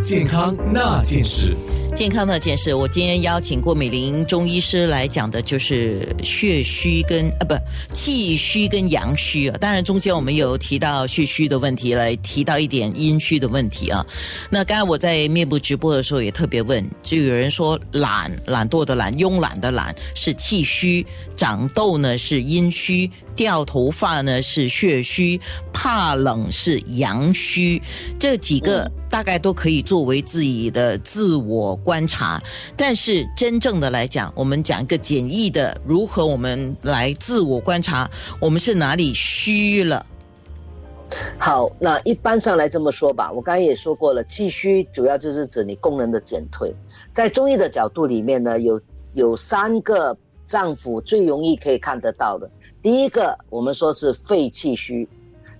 健康那件事。健康那件事，我今天邀请郭美玲中医师来讲的，就是血虚跟啊不气虚跟阳虚啊。当然中间我们有提到血虚的问题，来提到一点阴虚的问题啊。那刚才我在面部直播的时候也特别问，就有人说懒懒惰的懒，慵懒的懒是气虚，长痘呢是阴虚，掉头发呢是血虚，怕冷是阳虚，这几个。大概都可以作为自己的自我观察，但是真正的来讲，我们讲一个简易的，如何我们来自我观察，我们是哪里虚了？好，那一般上来这么说吧，我刚才也说过了，气虚主要就是指你功能的减退，在中医的角度里面呢，有有三个脏腑最容易可以看得到的，第一个我们说是肺气虚，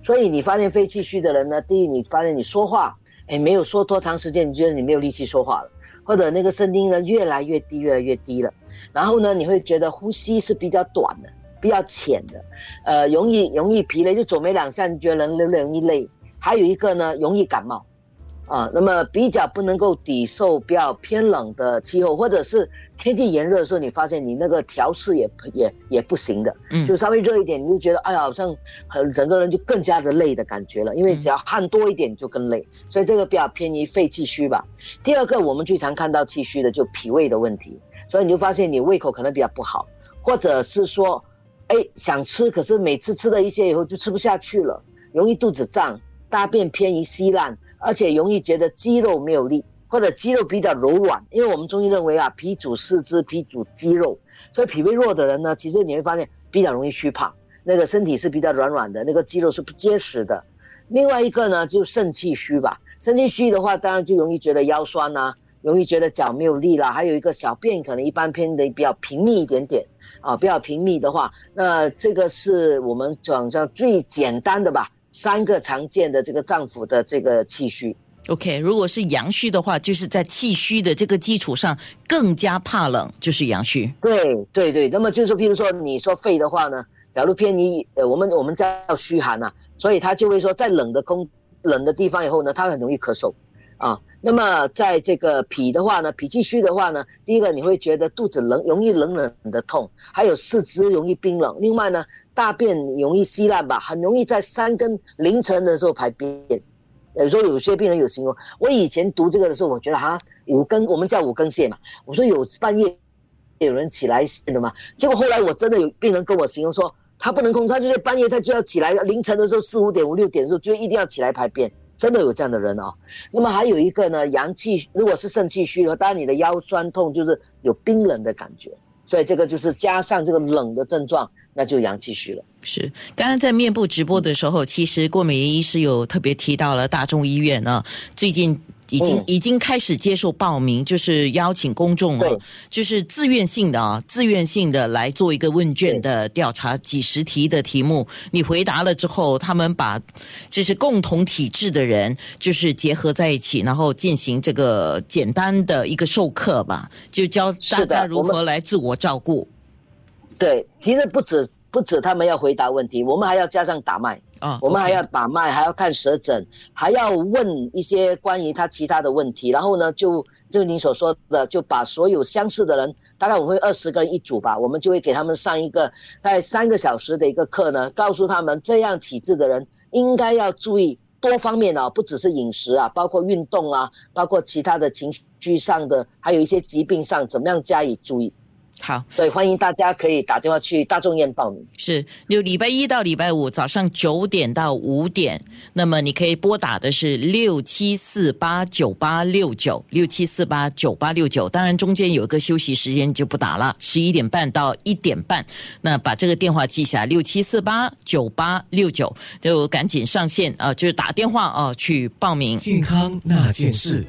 所以你发现肺气虚的人呢，第一你发现你说话。哎，没有说多长时间，你觉得你没有力气说话了，或者那个声音呢越来越低，越来越低了。然后呢，你会觉得呼吸是比较短的，比较浅的，呃，容易容易疲累，就走没两下，你觉得人人容易累。还有一个呢，容易感冒。啊，那么比较不能够抵受比较偏冷的气候，或者是天气炎热的时候，你发现你那个调试也也也不行的，嗯，就稍微热一点，你就觉得哎呀，好像很整个人就更加的累的感觉了，因为只要汗多一点就更累，所以这个比较偏于肺气虚吧。第二个，我们最常看到气虚的就脾胃的问题，所以你就发现你胃口可能比较不好，或者是说，哎，想吃，可是每次吃了一些以后就吃不下去了，容易肚子胀，大便偏于稀烂。而且容易觉得肌肉没有力，或者肌肉比较柔软，因为我们中医认为啊，脾主四肢，脾主肌肉，所以脾胃弱的人呢，其实你会发现比较容易虚胖，那个身体是比较软软的，那个肌肉是不结实的。另外一个呢，就肾气虚吧，肾气虚的话，当然就容易觉得腰酸呐，容易觉得脚没有力啦，还有一个小便可能一般偏的比较频密一点点啊，比较频密的话，那这个是我们讲叫最简单的吧。三个常见的这个脏腑的这个气虚，OK，如果是阳虚的话，就是在气虚的这个基础上更加怕冷，就是阳虚。对对对，那么就是说，譬如说你说肺的话呢，假如偏你呃，我们我们叫虚寒呐，所以他就会说在冷的空冷的地方以后呢，他很容易咳嗽。啊，那么在这个脾的话呢，脾气虚的话呢，第一个你会觉得肚子冷，容易冷冷的痛，还有四肢容易冰冷。另外呢，大便容易稀烂吧，很容易在三更凌晨的时候排便。有时候有些病人有形容，我以前读这个的时候，我觉得哈五更，我们叫五更泻嘛。我说有半夜有人起来的吗？结果后来我真的有病人跟我形容说，他不能控制，他就是半夜他就要起来，凌晨的时候四五点五六点的时候就一定要起来排便。真的有这样的人啊，那么还有一个呢，阳气如果是肾气虚的，当然你的腰酸痛就是有冰冷的感觉，所以这个就是加上这个冷的症状，那就阳气虚了。是，刚刚在面部直播的时候，其实郭美玲医师有特别提到了大众医院呢，最近。已经已经开始接受报名，就是邀请公众啊，就是自愿性的啊，自愿性的来做一个问卷的调查，几十题的题目，你回答了之后，他们把就是共同体质的人，就是结合在一起，然后进行这个简单的一个授课吧，就教大家如何来自我照顾。对，其实不止不止他们要回答问题，我们还要加上打脉。啊，我们还要把脉，还要看舌诊，还要问一些关于他其他的问题。然后呢，就就你所说的，就把所有相似的人，大概我们会二十个人一组吧，我们就会给他们上一个大概三个小时的一个课呢，告诉他们这样体质的人应该要注意多方面啊，不只是饮食啊，包括运动啊，包括其他的情绪上的，还有一些疾病上怎么样加以注意。好，所以欢迎大家可以打电话去大众院报名。是，就礼拜一到礼拜五早上九点到五点，那么你可以拨打的是六七四八九八六九六七四八九八六九。当然中间有一个休息时间就不打了，十一点半到一点半。那把这个电话记下，六七四八九八六九，就赶紧上线啊，就是打电话啊去报名。健康那件事。